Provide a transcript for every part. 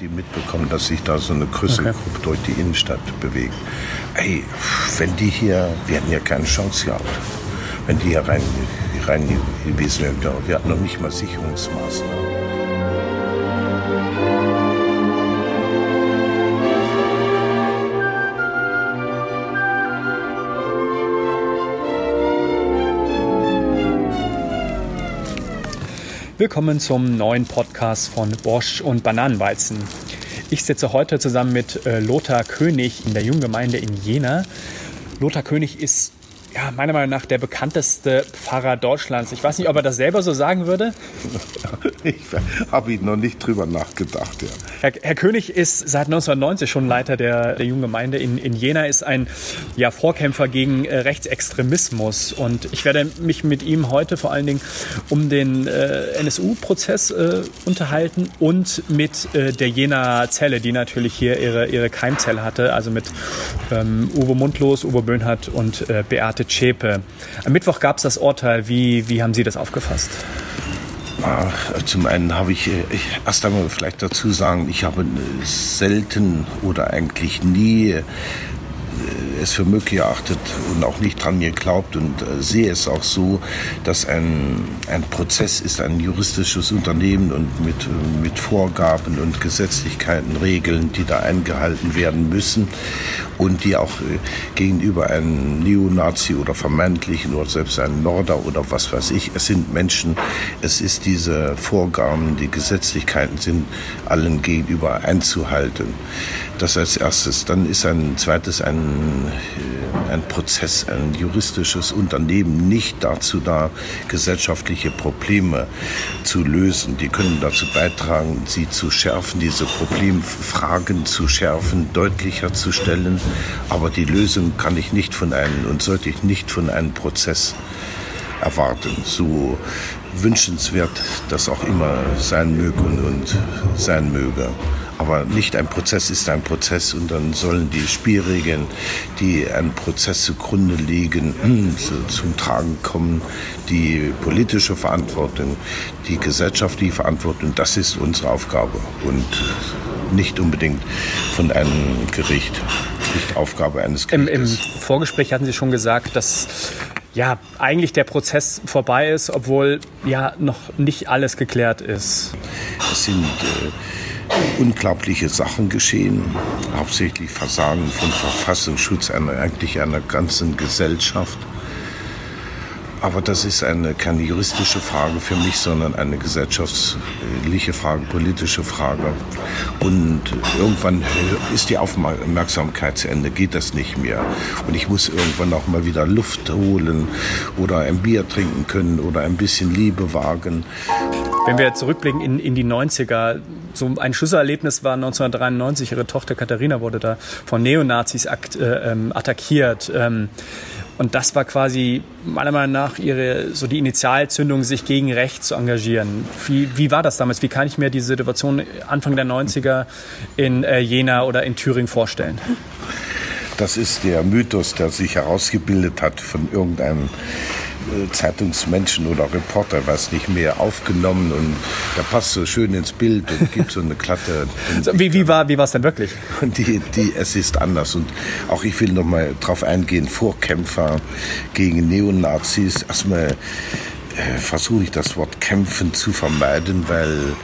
die mitbekommen, dass sich da so eine größere okay. Gruppe durch die Innenstadt bewegt. Ey, wenn die hier, wir hätten ja keine Chance gehabt, wenn die hier rein, rein gewesen wären. Wir hatten noch nicht mal Sicherungsmaßnahmen. Willkommen zum neuen Podcast von Bosch und Bananenweizen. Ich sitze heute zusammen mit äh, Lothar König in der Junggemeinde in Jena. Lothar König ist ja, meiner Meinung nach der bekannteste Pfarrer Deutschlands. Ich weiß nicht, ob er das selber so sagen würde. Ich habe ihn noch nicht drüber nachgedacht. Ja. Herr, Herr, König ist seit 1990 schon Leiter der, der Junggemeinde in, in Jena, ist ein ja, Vorkämpfer gegen äh, Rechtsextremismus. Und ich werde mich mit ihm heute vor allen Dingen um den äh, NSU-Prozess äh, unterhalten und mit äh, der Jena Zelle, die natürlich hier ihre, ihre Keimzelle hatte, also mit ähm, Uwe Mundlos, Uwe Böhnhardt und äh, Zschäpe. Am Mittwoch gab es das Urteil. Wie, wie haben Sie das aufgefasst? Zum einen habe ich, ich erst einmal vielleicht dazu sagen, ich habe selten oder eigentlich nie es für möglich erachtet und auch nicht dran geglaubt und äh, sehe es auch so, dass ein, ein Prozess ist ein juristisches Unternehmen und mit, mit Vorgaben und Gesetzlichkeiten, Regeln, die da eingehalten werden müssen und die auch äh, gegenüber einem Neonazi oder vermeintlichen oder selbst einem Norder oder was weiß ich, es sind Menschen, es ist diese Vorgaben, die Gesetzlichkeiten sind allen gegenüber einzuhalten. Das als erstes. Dann ist ein zweites ein, äh, ein Prozess, ein juristisches Unternehmen nicht dazu da, gesellschaftliche Probleme zu lösen. Die können dazu beitragen, sie zu schärfen, diese Problemfragen zu schärfen, deutlicher zu stellen. Aber die Lösung kann ich nicht von einem und sollte ich nicht von einem Prozess erwarten. So wünschenswert das auch immer sein möge und sein möge. Aber nicht ein Prozess ist ein Prozess und dann sollen die Spielregeln, die einem Prozess zugrunde liegen, zum Tragen kommen. Die politische Verantwortung, die gesellschaftliche Verantwortung, das ist unsere Aufgabe und nicht unbedingt von einem Gericht, nicht Aufgabe eines Gerichtes. Im, Im Vorgespräch hatten Sie schon gesagt, dass ja, eigentlich der Prozess vorbei ist, obwohl ja noch nicht alles geklärt ist. Es sind äh, unglaubliche Sachen geschehen, hauptsächlich Versagen von Verfassungsschutz einer, eigentlich einer ganzen Gesellschaft. Aber das ist eine, keine juristische Frage für mich, sondern eine gesellschaftliche Frage, politische Frage. Und irgendwann ist die Aufmerksamkeit zu Ende, geht das nicht mehr. Und ich muss irgendwann auch mal wieder Luft holen oder ein Bier trinken können oder ein bisschen Liebe wagen. Wenn wir zurückblicken in, in die 90er, so ein Schlüsselerlebnis war 1993, ihre Tochter Katharina wurde da von Neonazis akt, äh, ähm, attackiert. Ähm, und das war quasi meiner Meinung nach ihre, so die Initialzündung, sich gegen rechts zu engagieren. Wie, wie war das damals? Wie kann ich mir diese Situation Anfang der 90er in äh, Jena oder in Thüringen vorstellen? Das ist der Mythos, der sich herausgebildet hat von irgendeinem Zeitungsmenschen oder Reporter, was nicht mehr aufgenommen und der passt so schön ins Bild und gibt so eine glatte. wie, wie war es denn wirklich? Und die, die, es ist anders und auch ich will noch mal drauf eingehen, Vorkämpfer gegen Neonazis. Erstmal äh, versuche ich das Wort kämpfen zu vermeiden, weil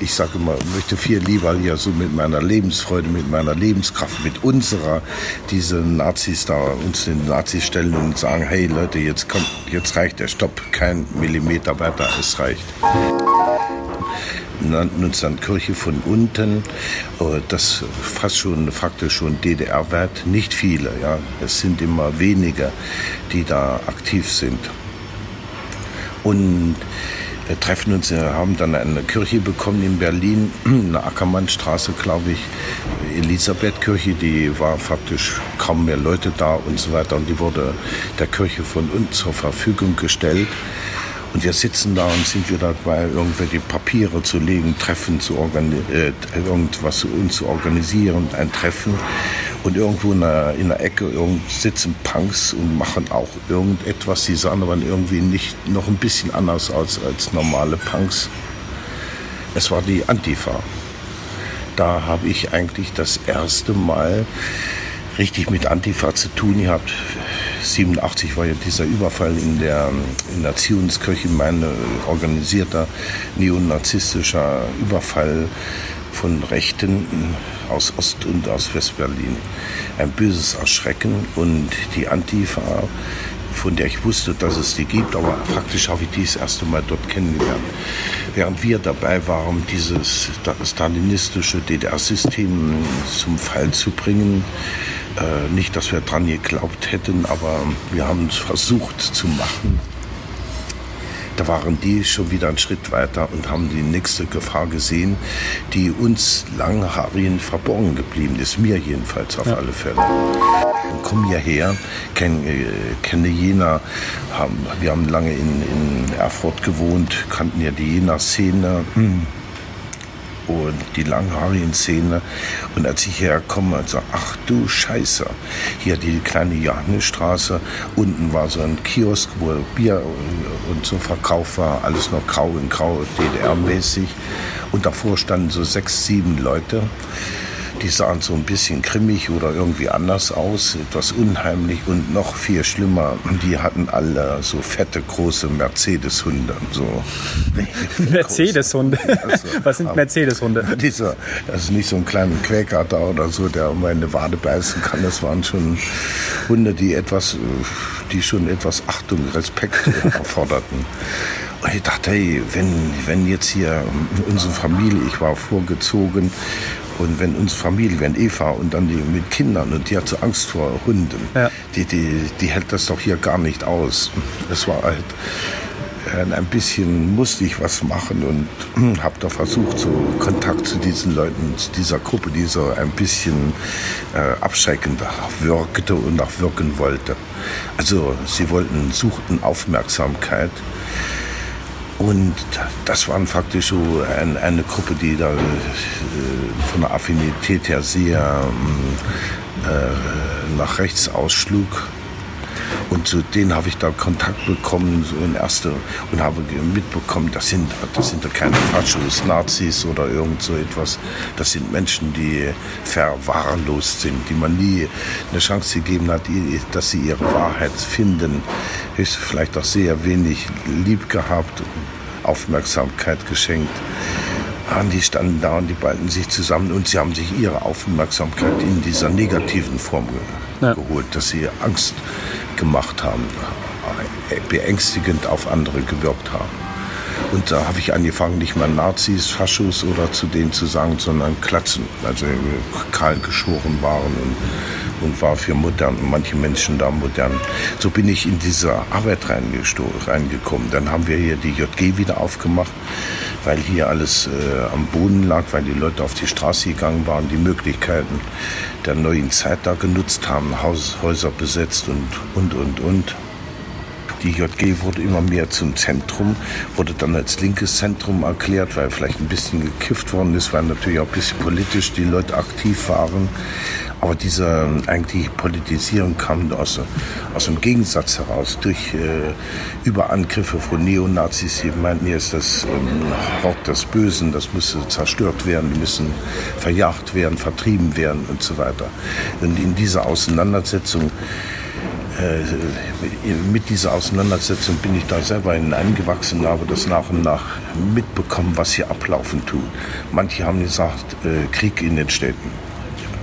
ich sage immer, möchte viel lieber hier so mit meiner Lebensfreude, mit meiner Lebenskraft, mit unserer, diese Nazis da uns den Nazis stellen und sagen, hey Leute, jetzt kommt, jetzt reicht der Stopp, kein Millimeter weiter, es reicht. Nannten uns dann Kirche von unten, äh, das fast schon faktisch schon DDR-Wert, nicht viele, ja, es sind immer weniger, die da aktiv sind. Und wir treffen uns, wir haben dann eine Kirche bekommen in Berlin, eine Ackermannstraße, glaube ich, Elisabethkirche, die war faktisch kaum mehr Leute da und so weiter. Und die wurde der Kirche von uns zur Verfügung gestellt. Und wir sitzen da und sind wieder dabei, irgendwelche Papiere zu legen, Treffen zu organisieren, äh, irgendwas uns zu organisieren, ein Treffen. Und irgendwo in der, in der Ecke sitzen Punks und machen auch irgendetwas. Die sahen aber irgendwie nicht noch ein bisschen anders aus als normale Punks. Es war die Antifa. da habe ich eigentlich das erste Mal richtig mit Antifa zu tun gehabt. 87 war ja dieser Überfall in der, in der Zionskirche, mein organisierter neonazistischer Überfall von Rechten aus Ost- und aus Westberlin. Ein böses Erschrecken und die Antifa, von der ich wusste, dass es die gibt, aber faktisch habe ich die das erste Mal dort kennengelernt. Während wir dabei waren, dieses stalinistische DDR-System zum Fall zu bringen, äh, nicht, dass wir dran geglaubt hätten, aber wir haben es versucht zu machen. Da waren die schon wieder einen Schritt weiter und haben die nächste Gefahr gesehen, die uns Langhaarigen verborgen geblieben ist, mir jedenfalls auf ja. alle Fälle. Ich komme hierher, kenn, äh, kenne Jena, haben, wir haben lange in, in Erfurt gewohnt, kannten ja die Jena-Szene. Hm und die langhaarigen Szene. Und als ich herkomme, also, ach du Scheiße, hier die kleine Johannesstraße, unten war so ein Kiosk, wo Bier und so verkauft war, alles noch grau in grau, DDR-mäßig. Und davor standen so sechs, sieben Leute die sahen so ein bisschen grimmig oder irgendwie anders aus, etwas unheimlich und noch viel schlimmer, die hatten alle so fette, große Mercedes-Hunde. So. Mercedes-Hunde? Also, Was sind Mercedes-Hunde? Dieser, das ist nicht so ein kleiner Quäker da oder so, der meine Wade beißen kann. Das waren schon Hunde, die etwas, die schon etwas Achtung, Respekt erforderten. Und ich dachte, hey, wenn, wenn jetzt hier unsere Familie, ich war vorgezogen und wenn unsere Familie, wenn Eva und dann die mit Kindern und die hat so Angst vor Hunden, ja. die, die, die hält das doch hier gar nicht aus. Es war halt äh, ein bisschen musste ich was machen und habe da versucht, so Kontakt zu diesen Leuten, zu dieser Gruppe, die so ein bisschen äh, abschreckend wirkte und auch wirken wollte. Also sie wollten, suchten Aufmerksamkeit. Und das waren faktisch so ein, eine Gruppe, die da äh, von der Affinität her sehr äh, nach rechts ausschlug. Und zu denen habe ich da Kontakt bekommen, so in erste, und habe mitbekommen, das sind, das sind keine Faschos, Nazis oder irgend so etwas. Das sind Menschen, die verwahrlost sind, die man nie eine Chance gegeben hat, dass sie ihre Wahrheit finden. Ist vielleicht auch sehr wenig lieb gehabt, Aufmerksamkeit geschenkt. Und die standen da und die balten sich zusammen und sie haben sich ihre Aufmerksamkeit in dieser negativen Form ge ja. geholt, dass sie Angst gemacht haben, beängstigend auf andere gewirkt haben. Und da habe ich angefangen, nicht mehr Nazis, Faschos oder zu denen zu sagen, sondern Klatzen, also kahl geschoren waren und, und war für modern, manche Menschen da modern. So bin ich in diese Arbeit reingekommen. Dann haben wir hier die JG wieder aufgemacht, weil hier alles äh, am Boden lag, weil die Leute auf die Straße gegangen waren, die Möglichkeiten der neuen Zeit da genutzt haben, Haus, Häuser besetzt und, und, und, und. Die JG wurde immer mehr zum Zentrum, wurde dann als linkes Zentrum erklärt, weil vielleicht ein bisschen gekifft worden ist, weil natürlich auch ein bisschen politisch die Leute aktiv waren. Aber diese eigentlich Politisierung kam aus, aus dem Gegensatz heraus, durch äh, Überangriffe von Neonazis, die meinten, hier ist das ähm, des Bösen, das müsse zerstört werden, die müssen verjagt werden, vertrieben werden und so weiter. Und in dieser Auseinandersetzung äh, mit dieser Auseinandersetzung bin ich da selber hineingewachsen und habe das nach und nach mitbekommen, was hier ablaufen tut. Manche haben gesagt, äh, Krieg in den Städten.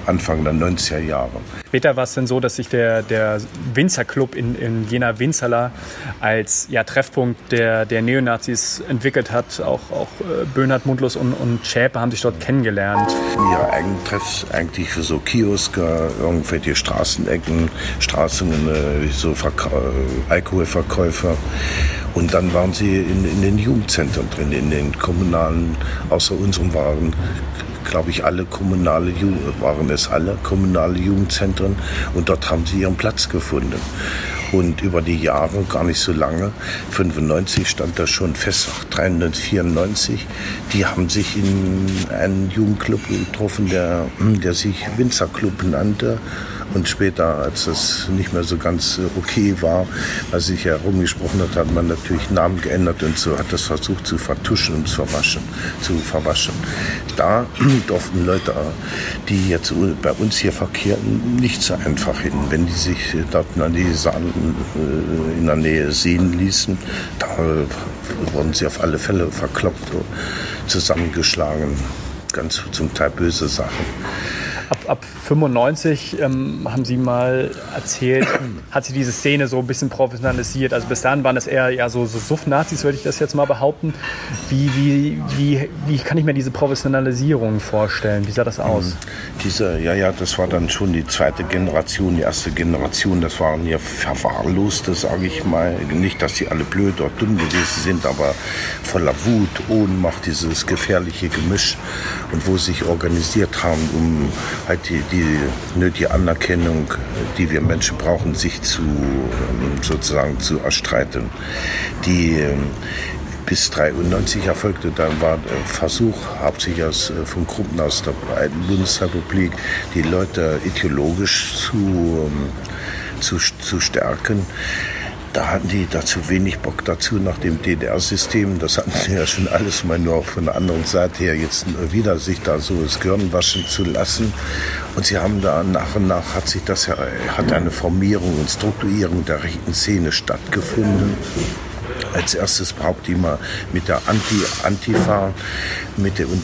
Anfang der 90er Jahre. Später war es dann so, dass sich der, der Winzerclub in, in Jena Winzerla als ja, Treffpunkt der, der Neonazis entwickelt hat. Auch, auch äh, Böhnhardt, Mundlos und, und Schäpe haben sich dort kennengelernt. Ja, Eigentreff eigentlich für so Kioske, irgendwelche Straßenecken, Straßen, äh, so Verka äh, Alkoholverkäufer. Und dann waren sie in, in den Jugendzentren drin, in den kommunalen, außer unserem waren glaube ich, alle kommunale, waren es alle kommunale Jugendzentren und dort haben sie ihren Platz gefunden. Und über die Jahre, gar nicht so lange, 95 stand da schon fest, 394, die haben sich in einen Jugendclub getroffen, der, der sich Winzerclub nannte Und später, als das nicht mehr so ganz äh, okay war, als sich herumgesprochen hat, hat man natürlich Namen geändert und so hat das versucht zu vertuschen und zu verwaschen. Zu verwaschen. Da durften Leute, die jetzt bei uns hier verkehrten, nicht so einfach hin. Wenn die sich dort in der Nähe sehen ließen, da wurden sie auf alle Fälle verkloppt, zusammengeschlagen. Ganz zum Teil böse Sachen ab 95 ähm, haben Sie mal erzählt, hat sich diese Szene so ein bisschen professionalisiert. Also bis dahin waren es eher ja, so, so Suff-Nazis, würde ich das jetzt mal behaupten. Wie, wie, wie, wie kann ich mir diese Professionalisierung vorstellen? Wie sah das aus? Mhm. Diese, ja, ja, das war dann schon die zweite Generation, die erste Generation, das waren ja Verwahrloste, sage ich mal. Nicht, dass sie alle blöd oder dumm gewesen sind, aber voller Wut, Ohnmacht, dieses gefährliche Gemisch und wo sie sich organisiert haben, um halt die, die nötige Anerkennung, die wir Menschen brauchen, sich zu ähm, sozusagen zu erstreiten. Die ähm, bis 93 erfolgte dann war der Versuch, hauptsächlich äh, von Gruppen aus der alten Bundesrepublik, die Leute ideologisch zu, ähm, zu, zu stärken da hatten die dazu wenig Bock dazu nach dem DDR-System. Das hatten sie ja schon alles mal nur von der anderen Seite her jetzt wieder sich da so das Gehirn waschen zu lassen. Und sie haben da nach und nach hat sich das ja, hat eine Formierung und Strukturierung der rechten Szene stattgefunden als erstes überhaupt immer mit der Anti Antifa mit der, und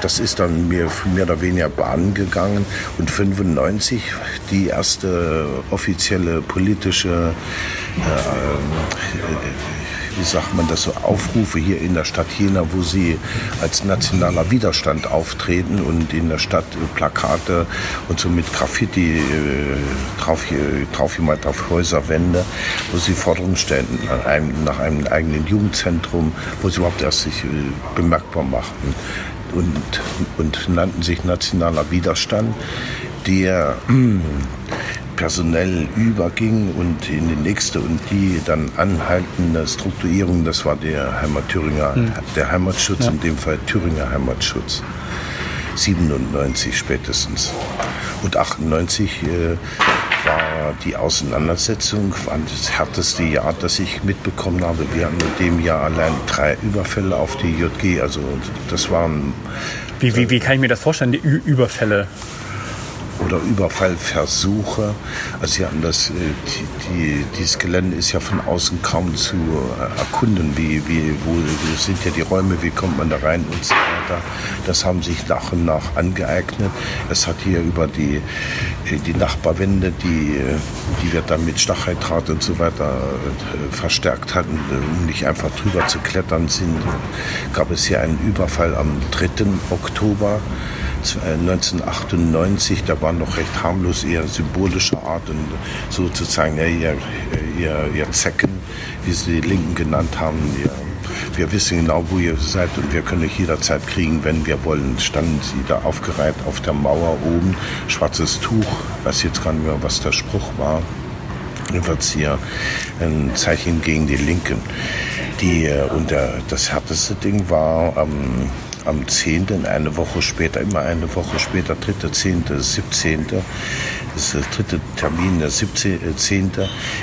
das ist dann mehr, mehr oder weniger Bahn gegangen und 95 die erste offizielle politische wie sagt man das so, Aufrufe hier in der Stadt Jena, wo sie als nationaler Widerstand auftreten und in der Stadt Plakate und so mit Graffiti äh, drauf, drauf jemand auf Häuserwände, wo sie Forderungen stellen nach einem, nach einem eigenen Jugendzentrum, wo sie überhaupt erst sich äh, bemerkbar machten und, und nannten sich nationaler Widerstand, der personell überging und in die nächste und die dann anhaltende Strukturierung, das war der Heimat Thüringer, mhm. der Heimatschutz, ja. in dem Fall Thüringer Heimatschutz. 97 spätestens. Und 98 äh, war die Auseinandersetzung, war das härteste Jahr, das ich mitbekommen habe. Wir hatten in dem Jahr allein drei Überfälle auf die JG. Also das waren. Wie, wie, wie kann ich mir das vorstellen, die Ü Überfälle? Oder Überfallversuche. Also sie hatten das, äh, die, die, dieses Gelände ist ja von außen kaum zu äh, erkunden, wie, wie, wo sind ja die Räume, wie kommt man da rein und so weiter. Das haben sich nach und nach angeeignet. Es hat hier über die, äh, die Nachbarwände, die, die wir dann mit Stacheldraht und so weiter verstärkt hatten, um nicht einfach drüber zu klettern sind, gab es hier einen Überfall am 3. Oktober. 1998, da war noch recht harmlos, eher symbolischer Art und sozusagen, ja, ihr, ihr, ihr Zecken, wie sie die Linken genannt haben, ihr, wir wissen genau, wo ihr seid und wir können euch jederzeit kriegen, wenn wir wollen. Standen sie da aufgereiht auf der Mauer oben, schwarzes Tuch, weiß jetzt gar nicht mehr, was der Spruch war. Jedenfalls hier ein Zeichen gegen die Linken. Die, und der, das härteste Ding war ähm, am 10., eine Woche später, immer eine Woche später, 3., 10., 17., das ist der dritte Termin, der 17., 10.,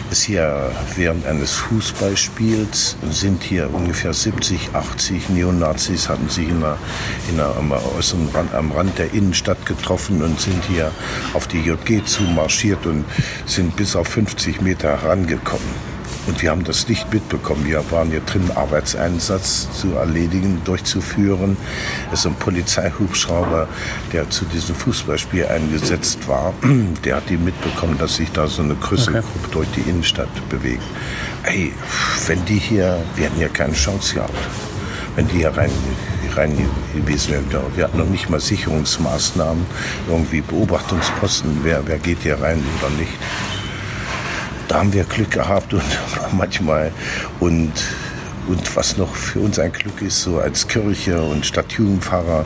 ist hier während eines Fußballspiels, sind hier ungefähr 70, 80 Neonazis, hatten sich in der, in der, am, äußeren Rand, am Rand der Innenstadt getroffen und sind hier auf die JG zu marschiert und sind bis auf 50 Meter herangekommen. Und wir haben das nicht mitbekommen. Wir waren hier drin, Arbeitseinsatz zu erledigen, durchzuführen. Es ist ein Polizeihubschrauber, der zu diesem Fußballspiel eingesetzt war. Der hat die mitbekommen, dass sich da so eine größere okay. Durch die Innenstadt bewegt. Ey, wenn die hier, wir hätten ja keine Chance gehabt. Wenn die hier rein rein gewesen wären. Wir hatten noch nicht mal Sicherungsmaßnahmen, irgendwie Beobachtungsposten, wer, wer geht hier rein oder nicht da haben wir Glück gehabt und manchmal und und was noch für uns ein Glück ist, so als Kirche und Stadtjugendpfarrer,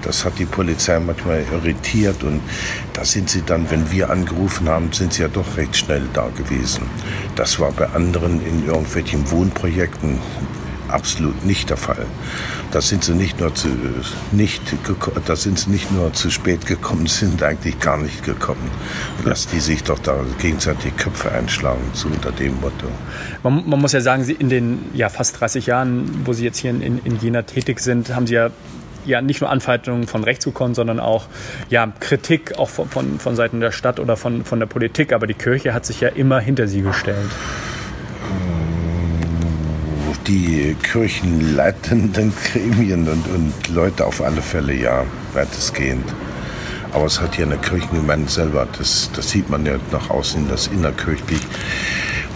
das hat die Polizei manchmal irritiert und da sind sie dann, wenn wir angerufen haben, sind sie ja doch recht schnell da gewesen. Das war bei anderen in irgendwelchen Wohnprojekten absolut nicht der Fall. Da sind sie nicht nur zu, nicht, da sind sie nicht nur zu spät gekommen, sind eigentlich gar nicht gekommen. Lass die sich doch da gegenseitig Köpfe einschlagen, so unter dem Motto. Man, man muss ja sagen, in den ja, fast 30 Jahren, wo Sie jetzt hier in, in Jena tätig sind, haben Sie ja ja nicht nur Anfeindungen von rechts gekommen, sondern auch ja, Kritik auch von, von, von Seiten der Stadt oder von, von der Politik. Aber die Kirche hat sich ja immer hinter sie gestellt. Die kirchenleitenden Gremien und, und Leute auf alle Fälle ja, weitestgehend. Aber es hat ja eine Kirchengemeinde selber, das, das sieht man ja nach außen, das innerkirchlich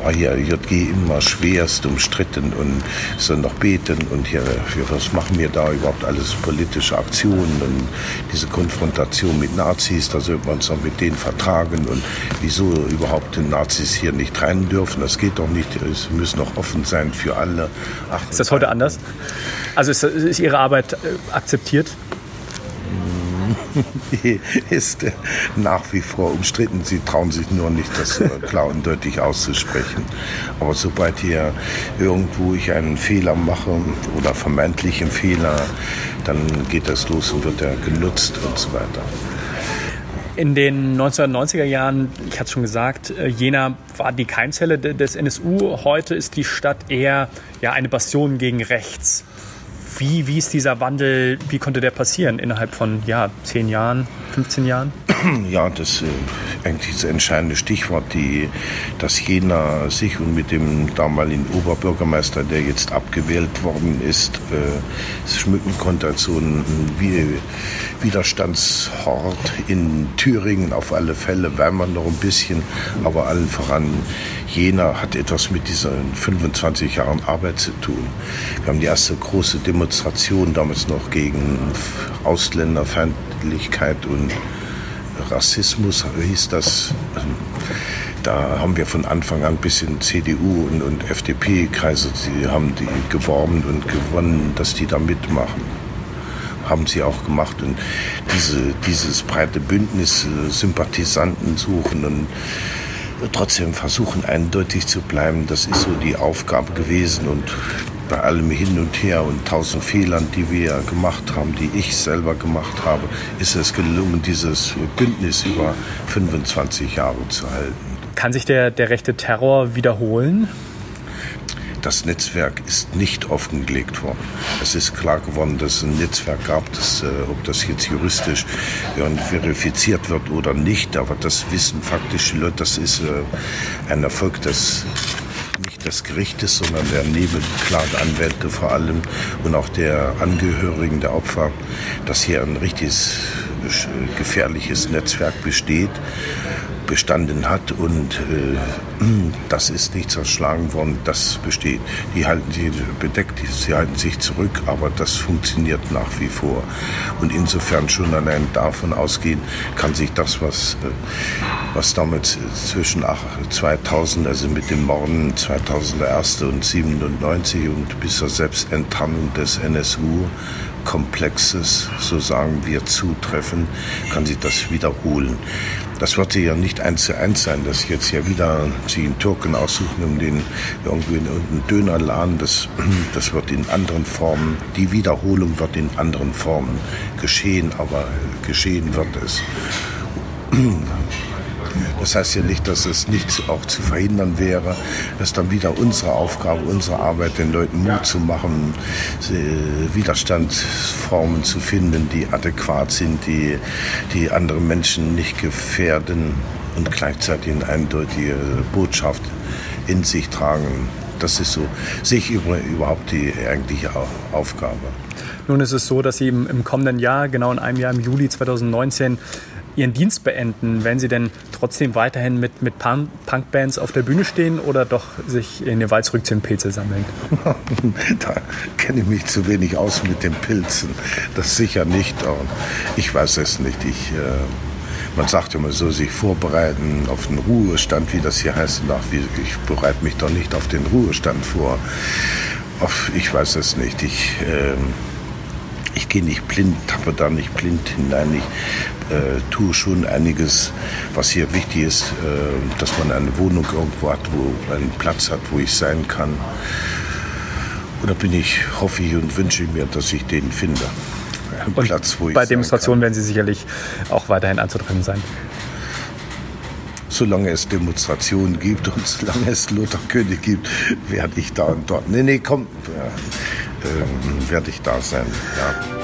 war hier JG immer schwerst umstritten und soll noch beten und hier, was machen wir da überhaupt alles? Politische Aktionen und diese Konfrontation mit Nazis, da sollte man uns noch mit denen vertragen und wieso überhaupt die Nazis hier nicht rein dürfen, das geht doch nicht, es müssen noch offen sein für alle. Ach, ist das heute anders? Also ist, ist Ihre Arbeit äh, ist nach wie vor umstritten. Sie trauen sich nur nicht, das klar und deutlich auszusprechen. Aber sobald hier irgendwo ich einen Fehler mache oder vermeintlichen Fehler, dann geht das los und wird er genutzt und so weiter. In den 1990er Jahren, ich hatte es schon gesagt, äh, Jena war die Keimzelle des NSU. Heute ist die Stadt eher ja, eine Bastion gegen rechts. Wie, wie ist dieser Wandel, wie konnte der passieren innerhalb von ja, zehn Jahren, 15 Jahren? Ja, das äh, eigentlich das entscheidende Stichwort, die, dass Jena sich und mit dem damaligen Oberbürgermeister, der jetzt abgewählt worden ist, äh, schmücken konnte als so ein Widerstandshort in Thüringen auf alle Fälle, Weimar noch ein bisschen, aber allen voran Jena hat etwas mit diesen 25 Jahren Arbeit zu tun. Wir haben die erste große Demonstration damals noch gegen Ausländerfeindlichkeit und Rassismus, hieß das. Da haben wir von Anfang an bis in CDU und, und FDP-Kreise, die haben die geworben und gewonnen, dass die da mitmachen haben sie auch gemacht. Und diese, dieses breite Bündnis, äh, Sympathisanten suchen und trotzdem versuchen, eindeutig zu bleiben. Das ist so die Aufgabe gewesen und bei allem Hin und Her und tausend Fehlern, die wir gemacht haben, die ich selber gemacht habe, ist es gelungen, dieses Bündnis über 25 Jahre zu halten. Kann sich der, der rechte Terror wiederholen? Das Netzwerk ist nicht offengelegt worden. Es ist klar geworden, dass es ein Netzwerk gab, das, äh, ob das jetzt juristisch verifiziert wird oder nicht, aber das wissen faktisch die Leute, das ist äh, ein Erfolg des nicht des Gerichtes, sondern der Nebenklageanwälte vor allem und auch der Angehörigen der Opfer, dass hier ein richtiges gefährliches Netzwerk besteht bestanden hat und äh, das ist nicht zerschlagen worden, das besteht. Die halten sich bedeckt, sie halten sich zurück, aber das funktioniert nach wie vor. Und insofern schon allein davon ausgehen, kann sich das, was, äh, was damals zwischen 2000, also mit dem Morden 2001 und 97 und bis zur Selbstenttarnung des NSU Komplexes, so sagen wir, zutreffen, kann sich das wiederholen. Das wird ja nicht eins zu eins sein, dass jetzt ja wieder sie einen Türken aussuchen, um den irgendwie in irgendeinen Dönerladen. Das, das wird in anderen Formen, die Wiederholung wird in anderen Formen geschehen, aber geschehen wird es. Das heißt ja nicht, dass es nicht auch zu verhindern wäre. Das ist dann wieder unsere Aufgabe, unsere Arbeit, den Leuten Mut zu machen, Widerstandsformen zu finden, die adäquat sind, die, die andere Menschen nicht gefährden und gleichzeitig eine eindeutige Botschaft in sich tragen. Das ist so, sehe ich überhaupt die eigentliche Aufgabe. Nun ist es so, dass Sie im, kommenden Jahr, genau in einem Jahr im Juli 2019, Ihren Dienst beenden, werden Sie denn trotzdem weiterhin mit, mit Punkbands auf der Bühne stehen oder doch sich in den Wald zurückziehen, Pilze sammeln? da kenne ich mich zu wenig aus mit den Pilzen. Das sicher nicht. Ich weiß es nicht. Ich, äh, man sagt immer so, sich vorbereiten auf den Ruhestand, wie das hier heißt. Nach, ich bereite mich doch nicht auf den Ruhestand vor. Ich weiß es nicht. Ich, äh, ich gehe nicht blind, tappe da nicht blind hinein. Ich äh, tue schon einiges, was hier wichtig ist, äh, dass man eine Wohnung irgendwo hat, wo einen Platz hat, wo ich sein kann. Oder bin ich, hoffe ich und wünsche mir, dass ich den finde. Einen Platz, wo ich bei Demonstrationen werden Sie sicherlich auch weiterhin anzutreffen sein. Solange es Demonstrationen gibt und solange es Lothar König gibt, werde ich da und dort. Nee, nee, komm, ja, äh, werde ich da sein. Ja.